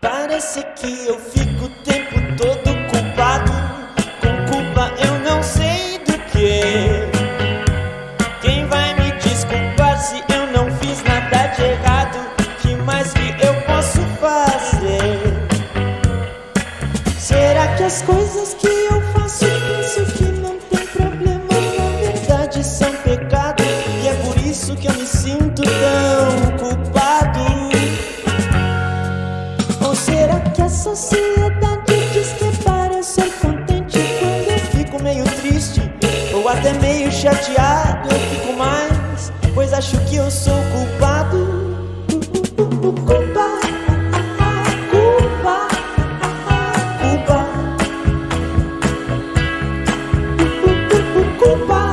Parece que eu vi. Chateado eu fico mais, pois acho que eu sou culpado. Culpa, culpa, culpa. Culpa,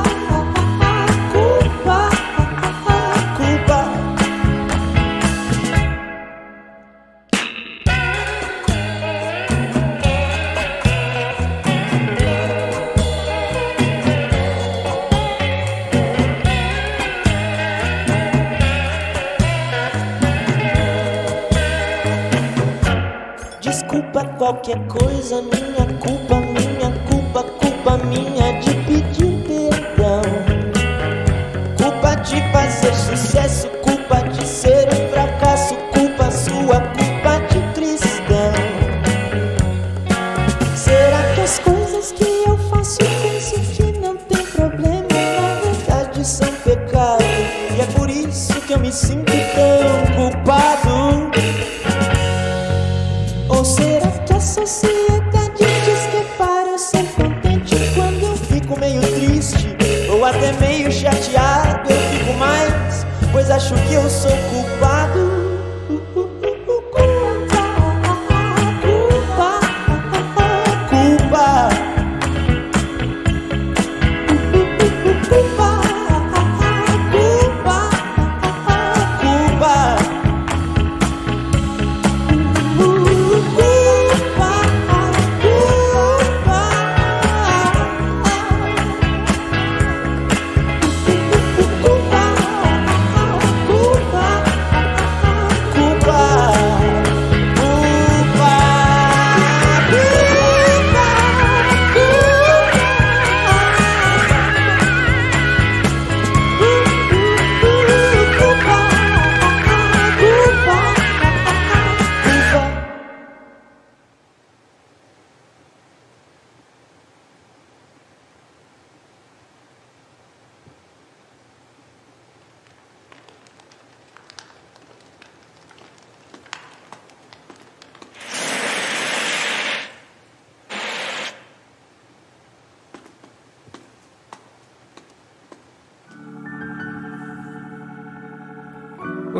qualquer coisa, minha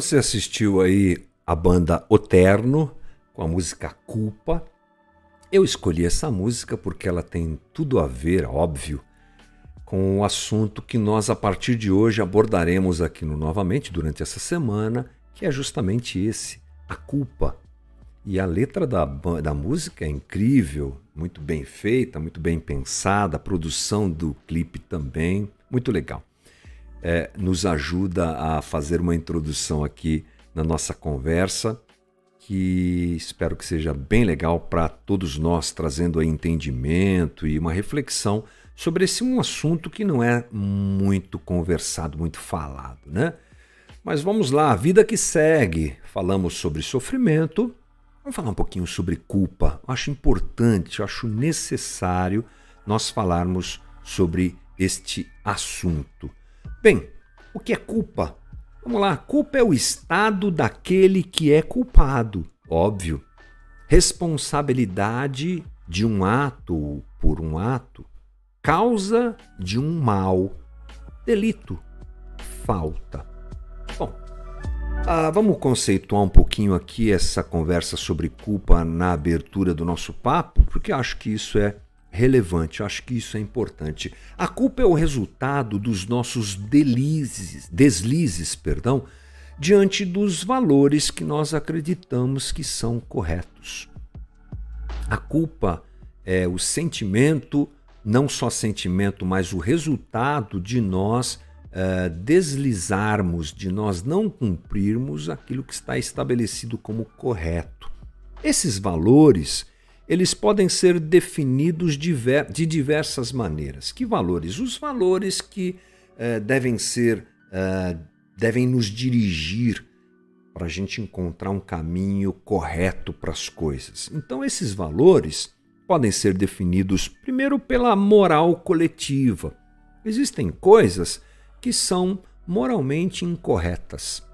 Você assistiu aí a banda Oterno com a música Culpa. Eu escolhi essa música porque ela tem tudo a ver, óbvio, com o assunto que nós a partir de hoje abordaremos aqui no novamente durante essa semana, que é justamente esse, a culpa. E a letra da, da música é incrível, muito bem feita, muito bem pensada, a produção do clipe também, muito legal é, nos ajuda a fazer uma introdução aqui na nossa conversa, que espero que seja bem legal para todos nós, trazendo entendimento e uma reflexão sobre esse um assunto que não é muito conversado, muito falado, né? Mas vamos lá, a vida que segue. Falamos sobre sofrimento, vamos falar um pouquinho sobre culpa. Eu acho importante, eu acho necessário nós falarmos sobre este assunto. Bem, o que é culpa? Vamos lá, culpa é o estado daquele que é culpado, óbvio. Responsabilidade de um ato por um ato, causa de um mal, delito, falta. Bom, ah, vamos conceituar um pouquinho aqui essa conversa sobre culpa na abertura do nosso papo, porque acho que isso é relevante, eu acho que isso é importante. A culpa é o resultado dos nossos delizes, deslizes, perdão, diante dos valores que nós acreditamos que são corretos. A culpa é o sentimento, não só sentimento, mas o resultado de nós eh, deslizarmos, de nós não cumprirmos aquilo que está estabelecido como correto. Esses valores, eles podem ser definidos de diversas maneiras. Que valores? Os valores que eh, devem ser, eh, devem nos dirigir para a gente encontrar um caminho correto para as coisas. Então, esses valores podem ser definidos primeiro pela moral coletiva. Existem coisas que são moralmente incorretas.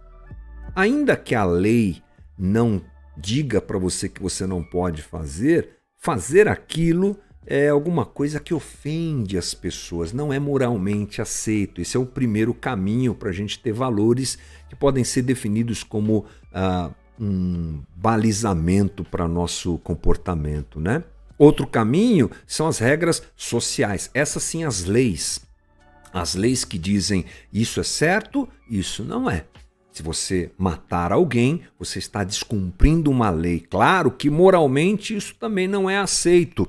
Ainda que a lei não diga para você que você não pode fazer, fazer aquilo é alguma coisa que ofende as pessoas, não é moralmente aceito. Esse é o primeiro caminho para a gente ter valores que podem ser definidos como ah, um balizamento para nosso comportamento, né? Outro caminho são as regras sociais, essas sim as leis. As leis que dizem isso é certo, isso não é. Se você matar alguém, você está descumprindo uma lei. Claro que moralmente isso também não é aceito,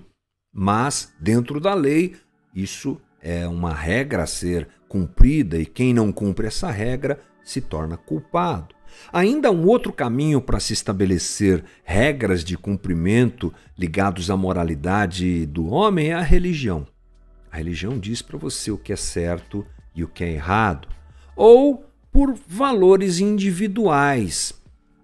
mas dentro da lei isso é uma regra a ser cumprida e quem não cumpre essa regra se torna culpado. Ainda um outro caminho para se estabelecer regras de cumprimento ligados à moralidade do homem é a religião. A religião diz para você o que é certo e o que é errado. Ou por valores individuais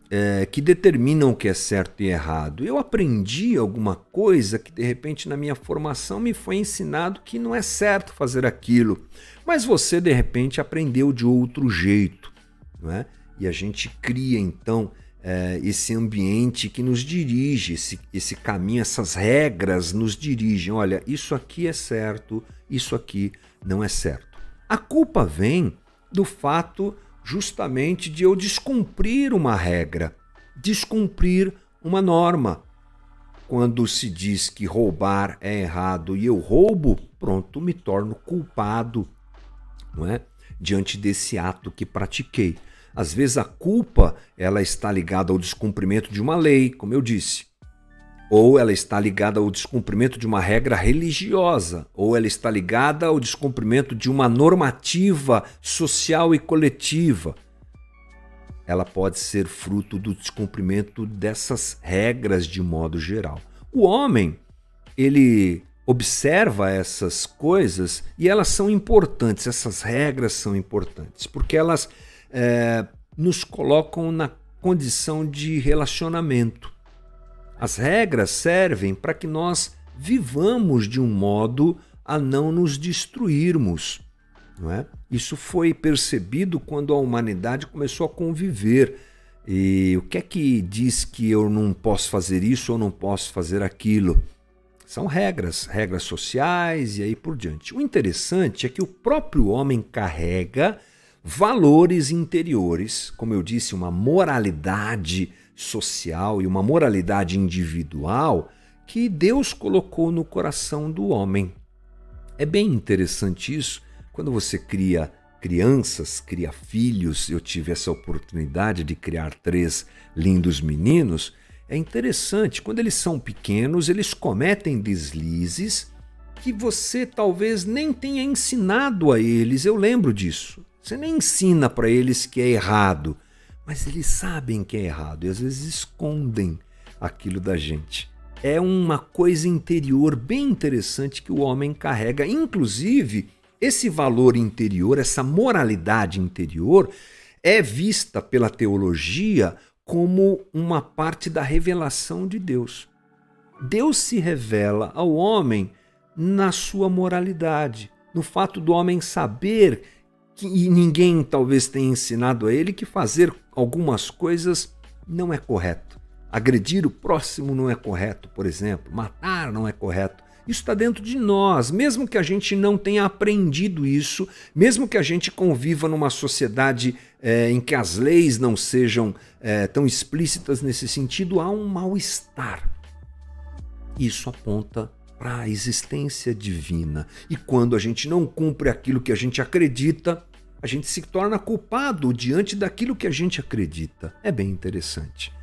é, que determinam o que é certo e errado. Eu aprendi alguma coisa que de repente na minha formação me foi ensinado que não é certo fazer aquilo, mas você de repente aprendeu de outro jeito, não é? E a gente cria então é, esse ambiente que nos dirige, esse, esse caminho, essas regras nos dirigem. Olha, isso aqui é certo, isso aqui não é certo. A culpa vem do fato justamente de eu descumprir uma regra, descumprir uma norma. Quando se diz que roubar é errado e eu roubo, pronto, me torno culpado, não é? Diante desse ato que pratiquei. Às vezes a culpa ela está ligada ao descumprimento de uma lei, como eu disse, ou ela está ligada ao descumprimento de uma regra religiosa, ou ela está ligada ao descumprimento de uma normativa social e coletiva. Ela pode ser fruto do descumprimento dessas regras de modo geral. O homem, ele observa essas coisas e elas são importantes, essas regras são importantes, porque elas é, nos colocam na condição de relacionamento. As regras servem para que nós vivamos de um modo a não nos destruirmos. Não é? Isso foi percebido quando a humanidade começou a conviver. E o que é que diz que eu não posso fazer isso ou não posso fazer aquilo? São regras, regras sociais e aí por diante. O interessante é que o próprio homem carrega valores interiores, como eu disse, uma moralidade social e uma moralidade individual que Deus colocou no coração do homem. É bem interessante isso quando você cria crianças, cria filhos. Eu tive essa oportunidade de criar três lindos meninos. É interessante, quando eles são pequenos, eles cometem deslizes que você talvez nem tenha ensinado a eles. Eu lembro disso. Você nem ensina para eles que é errado, mas eles sabem que é errado e às vezes escondem aquilo da gente. É uma coisa interior bem interessante que o homem carrega. Inclusive, esse valor interior, essa moralidade interior, é vista pela teologia como uma parte da revelação de Deus. Deus se revela ao homem na sua moralidade, no fato do homem saber e ninguém talvez tenha ensinado a ele que fazer algumas coisas não é correto. Agredir o próximo não é correto, por exemplo. Matar não é correto. Isso está dentro de nós, mesmo que a gente não tenha aprendido isso, mesmo que a gente conviva numa sociedade é, em que as leis não sejam é, tão explícitas nesse sentido, há um mal-estar. Isso aponta para a existência divina. E quando a gente não cumpre aquilo que a gente acredita, a gente se torna culpado diante daquilo que a gente acredita. É bem interessante.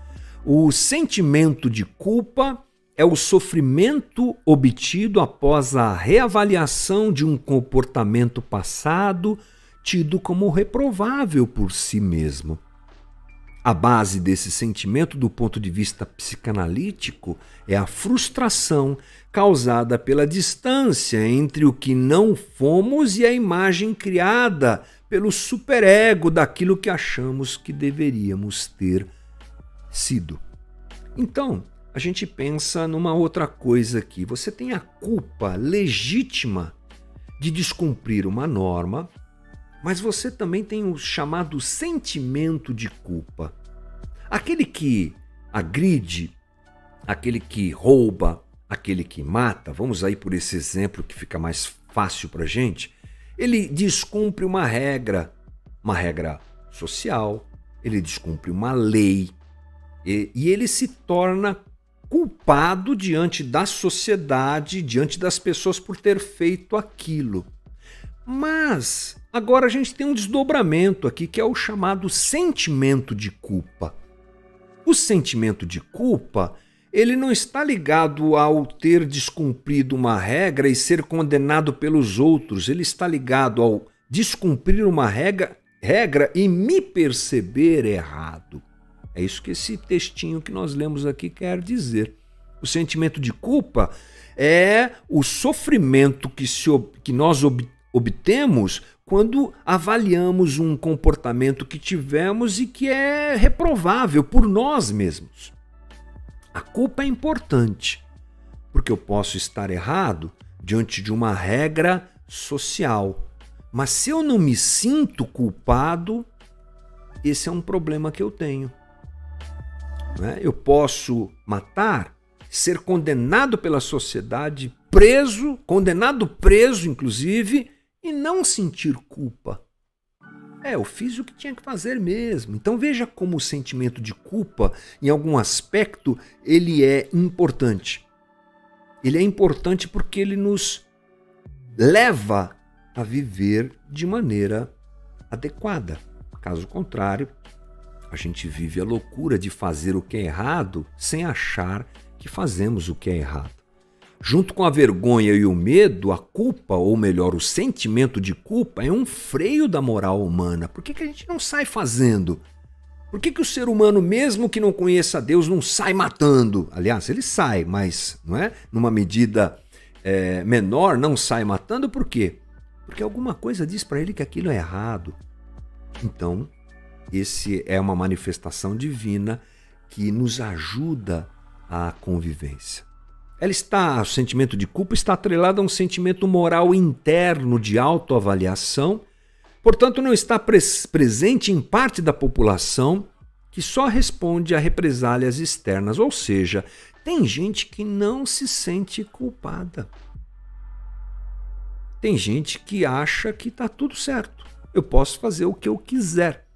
O sentimento de culpa é o sofrimento obtido após a reavaliação de um comportamento passado tido como reprovável por si mesmo. A base desse sentimento, do ponto de vista psicanalítico, é a frustração causada pela distância entre o que não fomos e a imagem criada pelo superego daquilo que achamos que deveríamos ter sido. Então, a gente pensa numa outra coisa aqui. Você tem a culpa legítima de descumprir uma norma, mas você também tem o chamado sentimento de culpa. Aquele que agride, aquele que rouba, aquele que mata, vamos aí por esse exemplo que fica mais fácil para gente, ele descumpre uma regra, uma regra social, ele descumpre uma lei e, e ele se torna culpado diante da sociedade, diante das pessoas por ter feito aquilo. Mas agora a gente tem um desdobramento aqui que é o chamado sentimento de culpa. O sentimento de culpa, ele não está ligado ao ter descumprido uma regra e ser condenado pelos outros, ele está ligado ao descumprir uma regra, regra e me perceber errado. É isso que esse textinho que nós lemos aqui quer dizer. O sentimento de culpa é o sofrimento que, se, que nós obtemos quando avaliamos um comportamento que tivemos e que é reprovável por nós mesmos. A culpa é importante, porque eu posso estar errado diante de uma regra social. Mas se eu não me sinto culpado, esse é um problema que eu tenho. Né? Eu posso matar, ser condenado pela sociedade, preso, condenado preso, inclusive, e não sentir culpa. É, eu fiz o que tinha que fazer mesmo. Então veja como o sentimento de culpa, em algum aspecto, ele é importante. Ele é importante porque ele nos leva a viver de maneira adequada. Caso contrário, a gente vive a loucura de fazer o que é errado sem achar que fazemos o que é errado. Junto com a vergonha e o medo, a culpa, ou melhor, o sentimento de culpa, é um freio da moral humana. Por que, que a gente não sai fazendo? Por que, que o ser humano, mesmo que não conheça Deus, não sai matando? Aliás, ele sai, mas não é? Numa medida é, menor, não sai matando, por quê? Porque alguma coisa diz para ele que aquilo é errado. Então, esse é uma manifestação divina que nos ajuda à convivência. Ela está, o sentimento de culpa está atrelado a um sentimento moral interno de autoavaliação, portanto, não está pres presente em parte da população que só responde a represálias externas, ou seja, tem gente que não se sente culpada. Tem gente que acha que está tudo certo. Eu posso fazer o que eu quiser.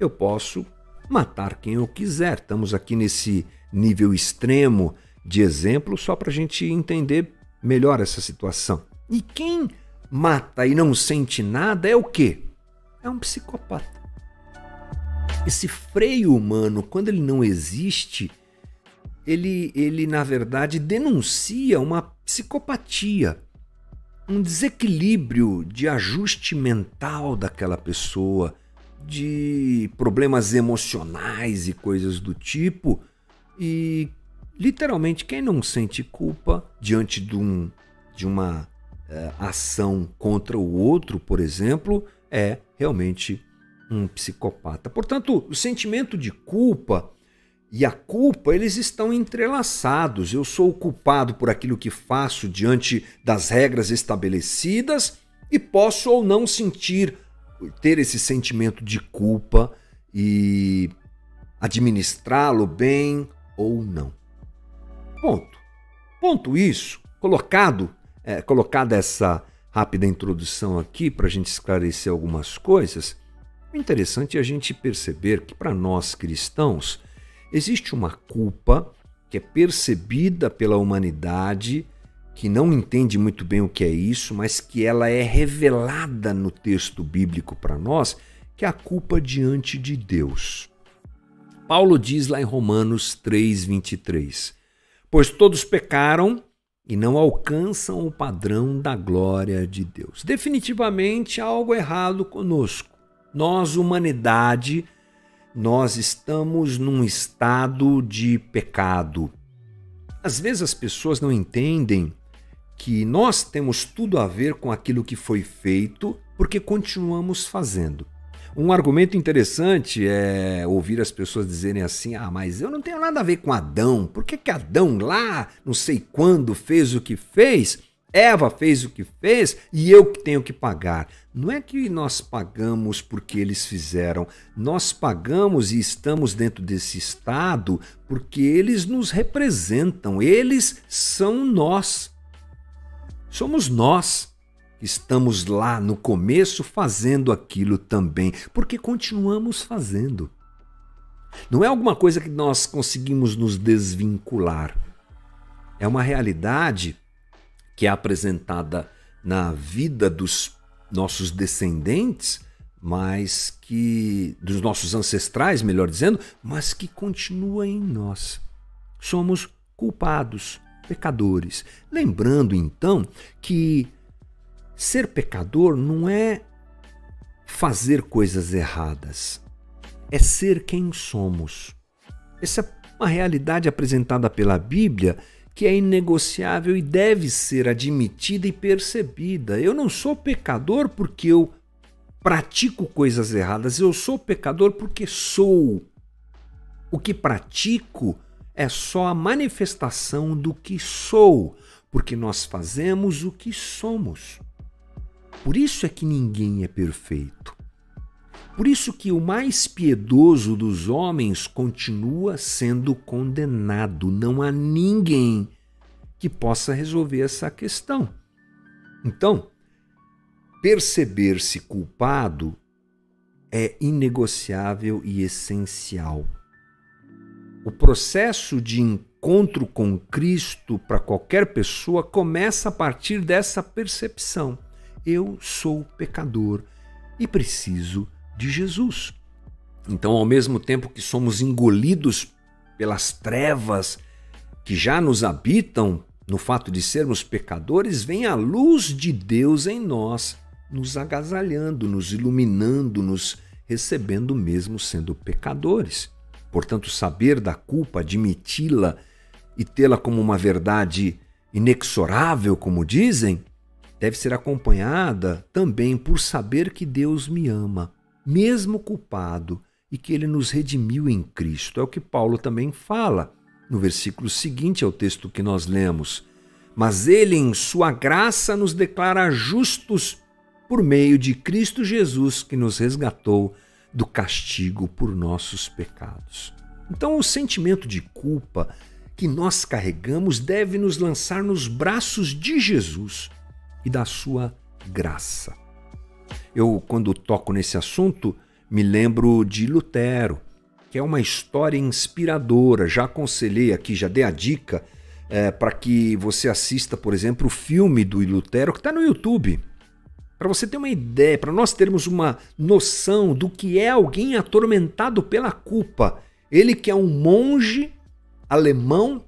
Eu posso matar quem eu quiser. Estamos aqui nesse nível extremo de exemplo só para a gente entender melhor essa situação. E quem mata e não sente nada é o quê? É um psicopata. Esse freio humano, quando ele não existe, ele, ele na verdade denuncia uma psicopatia, um desequilíbrio de ajuste mental daquela pessoa, de problemas emocionais e coisas do tipo, e Literalmente, quem não sente culpa diante de, um, de uma uh, ação contra o outro, por exemplo, é realmente um psicopata. Portanto, o sentimento de culpa e a culpa, eles estão entrelaçados. Eu sou o culpado por aquilo que faço diante das regras estabelecidas e posso ou não sentir, ter esse sentimento de culpa e administrá-lo bem ou não. Ponto. Ponto isso, colocado, é, colocada essa rápida introdução aqui para a gente esclarecer algumas coisas, o interessante é a gente perceber que para nós cristãos existe uma culpa que é percebida pela humanidade, que não entende muito bem o que é isso, mas que ela é revelada no texto bíblico para nós, que é a culpa diante de Deus. Paulo diz lá em Romanos 3:23: pois todos pecaram e não alcançam o padrão da glória de Deus. Definitivamente há algo errado conosco. Nós, humanidade, nós estamos num estado de pecado. Às vezes as pessoas não entendem que nós temos tudo a ver com aquilo que foi feito porque continuamos fazendo. Um argumento interessante é ouvir as pessoas dizerem assim: ah, mas eu não tenho nada a ver com Adão. Por que, que Adão lá, não sei quando, fez o que fez? Eva fez o que fez e eu que tenho que pagar. Não é que nós pagamos porque eles fizeram, nós pagamos e estamos dentro desse estado porque eles nos representam, eles são nós. Somos nós estamos lá no começo fazendo aquilo também, porque continuamos fazendo. Não é alguma coisa que nós conseguimos nos desvincular. É uma realidade que é apresentada na vida dos nossos descendentes, mas que dos nossos ancestrais, melhor dizendo, mas que continua em nós. Somos culpados, pecadores. Lembrando então que ser pecador não é fazer coisas erradas, é ser quem somos. Essa é uma realidade apresentada pela Bíblia que é inegociável e deve ser admitida e percebida. Eu não sou pecador porque eu pratico coisas erradas, eu sou pecador porque sou. O que pratico é só a manifestação do que sou, porque nós fazemos o que somos. Por isso é que ninguém é perfeito. Por isso que o mais piedoso dos homens continua sendo condenado. Não há ninguém que possa resolver essa questão. Então, perceber-se culpado é inegociável e essencial. O processo de encontro com Cristo para qualquer pessoa começa a partir dessa percepção. Eu sou pecador e preciso de Jesus. Então, ao mesmo tempo que somos engolidos pelas trevas que já nos habitam, no fato de sermos pecadores, vem a luz de Deus em nós, nos agasalhando, nos iluminando, nos recebendo mesmo sendo pecadores. Portanto, saber da culpa, admiti-la e tê-la como uma verdade inexorável, como dizem, deve ser acompanhada também por saber que Deus me ama mesmo culpado, e que ele nos redimiu em Cristo. É o que Paulo também fala no versículo seguinte ao texto que nós lemos. Mas ele, em sua graça, nos declara justos por meio de Cristo Jesus, que nos resgatou do castigo por nossos pecados. Então, o sentimento de culpa que nós carregamos deve nos lançar nos braços de Jesus e da sua graça. Eu, quando toco nesse assunto, me lembro de Lutero, que é uma história inspiradora. Já aconselhei aqui, já dei a dica é, para que você assista, por exemplo, o filme do Lutero, que está no YouTube. Para você ter uma ideia, para nós termos uma noção do que é alguém atormentado pela culpa. Ele que é um monge alemão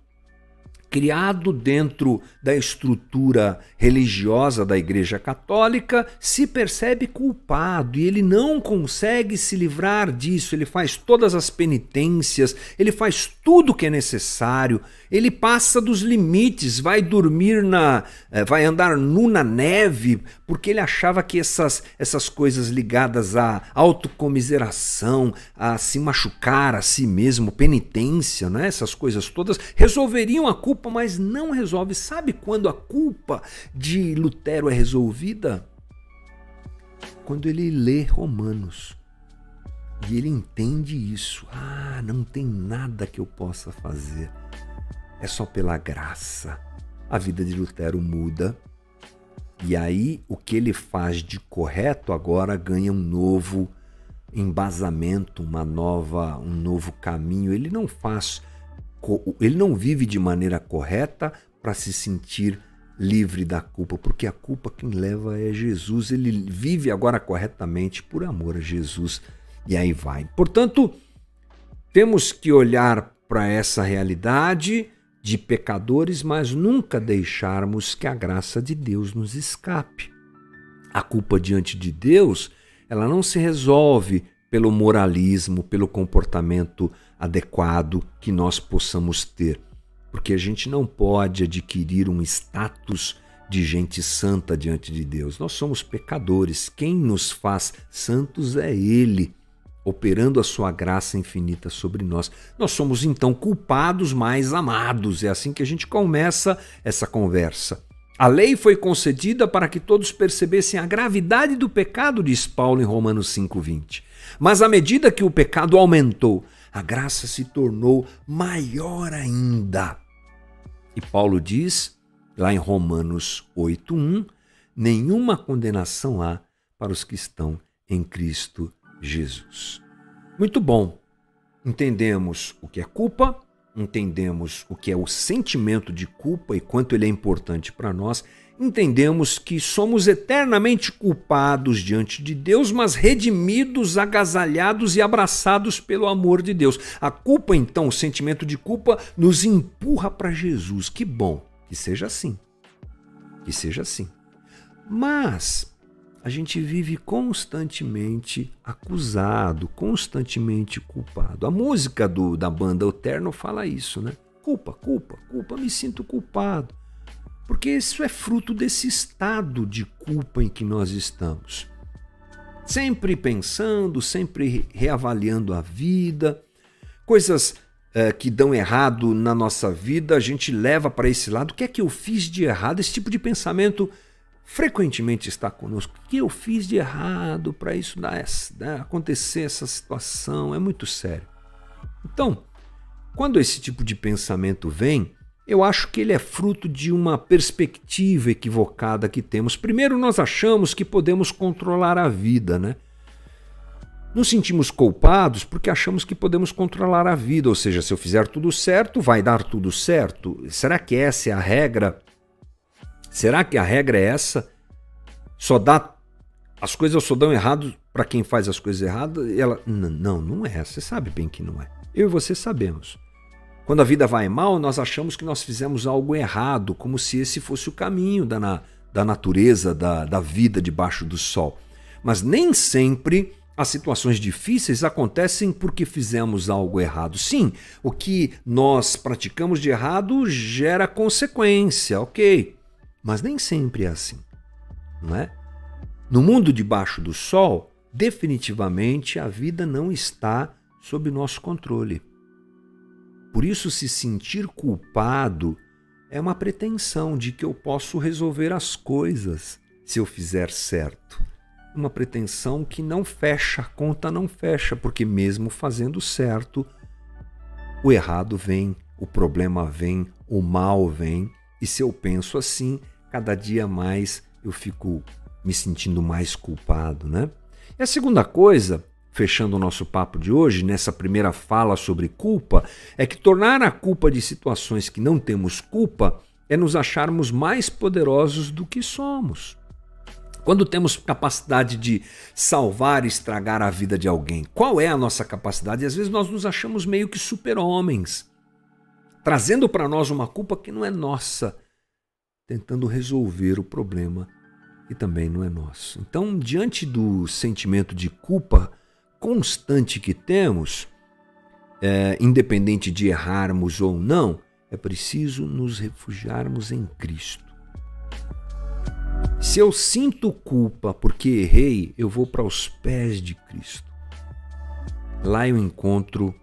criado dentro da estrutura religiosa da Igreja Católica, se percebe culpado e ele não consegue se livrar disso. Ele faz todas as penitências, ele faz tudo o que é necessário, ele passa dos limites, vai dormir na. Eh, vai andar nu na neve, porque ele achava que essas, essas coisas ligadas à autocomiseração, a se machucar a si mesmo, penitência, né? essas coisas todas, resolveriam a culpa, mas não resolve. Sabe quando a culpa de Lutero é resolvida? Quando ele lê Romanos. E ele entende isso. Ah, não tem nada que eu possa fazer. É só pela graça. A vida de Lutero muda. E aí o que ele faz de correto agora ganha um novo embasamento, uma nova, um novo caminho. Ele não faz ele não vive de maneira correta para se sentir livre da culpa, porque a culpa quem leva é Jesus. Ele vive agora corretamente por amor a Jesus. E aí vai. Portanto, temos que olhar para essa realidade de pecadores, mas nunca deixarmos que a graça de Deus nos escape. A culpa diante de Deus, ela não se resolve pelo moralismo, pelo comportamento adequado que nós possamos ter. Porque a gente não pode adquirir um status de gente santa diante de Deus. Nós somos pecadores. Quem nos faz santos é Ele, operando a sua graça infinita sobre nós. Nós somos então culpados mais amados. É assim que a gente começa essa conversa. A lei foi concedida para que todos percebessem a gravidade do pecado, diz Paulo em Romanos 5,20. Mas à medida que o pecado aumentou, a graça se tornou maior ainda. E Paulo diz lá em Romanos 8:1, nenhuma condenação há para os que estão em Cristo Jesus. Muito bom. Entendemos o que é culpa, entendemos o que é o sentimento de culpa e quanto ele é importante para nós, entendemos que somos eternamente culpados diante de Deus, mas redimidos, agasalhados e abraçados pelo amor de Deus. A culpa, então, o sentimento de culpa, nos empurra para Jesus. Que bom. Que seja assim. Que seja assim. Mas a gente vive constantemente acusado, constantemente culpado. A música do, da banda Eterno fala isso, né? Culpa, culpa, culpa, me sinto culpado. Porque isso é fruto desse estado de culpa em que nós estamos. Sempre pensando, sempre reavaliando a vida, coisas é, que dão errado na nossa vida, a gente leva para esse lado. O que é que eu fiz de errado? Esse tipo de pensamento frequentemente está conosco. O que eu fiz de errado para isso dar, né, acontecer essa situação? É muito sério. Então, quando esse tipo de pensamento vem, eu acho que ele é fruto de uma perspectiva equivocada que temos. Primeiro, nós achamos que podemos controlar a vida, né? Nos sentimos culpados porque achamos que podemos controlar a vida, ou seja, se eu fizer tudo certo, vai dar tudo certo. Será que essa é a regra? Será que a regra é essa? Só dá as coisas só dão errado para quem faz as coisas erradas? E ela, não, não é. Você sabe bem que não é. Eu e você sabemos. Quando a vida vai mal, nós achamos que nós fizemos algo errado, como se esse fosse o caminho da, na, da natureza, da, da vida debaixo do sol. Mas nem sempre as situações difíceis acontecem porque fizemos algo errado. Sim, o que nós praticamos de errado gera consequência, ok. Mas nem sempre é assim, não é? No mundo debaixo do sol, definitivamente a vida não está sob nosso controle. Por isso, se sentir culpado é uma pretensão de que eu posso resolver as coisas se eu fizer certo uma pretensão que não fecha, a conta não fecha, porque mesmo fazendo certo, o errado vem, o problema vem, o mal vem, e se eu penso assim, cada dia mais eu fico me sentindo mais culpado, né? E a segunda coisa, fechando o nosso papo de hoje, nessa primeira fala sobre culpa, é que tornar a culpa de situações que não temos culpa é nos acharmos mais poderosos do que somos. Quando temos capacidade de salvar e estragar a vida de alguém, qual é a nossa capacidade? E às vezes nós nos achamos meio que super-homens, trazendo para nós uma culpa que não é nossa, tentando resolver o problema que também não é nosso. Então, diante do sentimento de culpa constante que temos, é, independente de errarmos ou não, é preciso nos refugiarmos em Cristo. Se eu sinto culpa porque errei, eu vou para os pés de Cristo. Lá eu encontro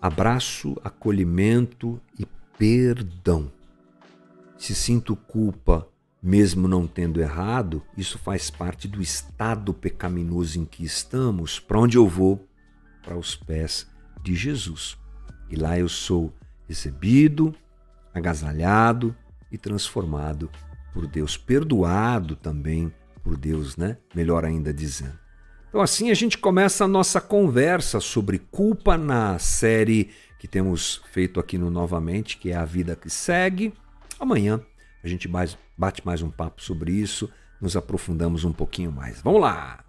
abraço, acolhimento e perdão. Se sinto culpa, mesmo não tendo errado, isso faz parte do estado pecaminoso em que estamos. Para onde eu vou? Para os pés de Jesus. E lá eu sou recebido, agasalhado e transformado por Deus, perdoado também por Deus, né? Melhor ainda dizendo. Então assim a gente começa a nossa conversa sobre culpa na série que temos feito aqui no Novamente, que é A Vida que Segue. Amanhã a gente mais, bate mais um papo sobre isso, nos aprofundamos um pouquinho mais. Vamos lá!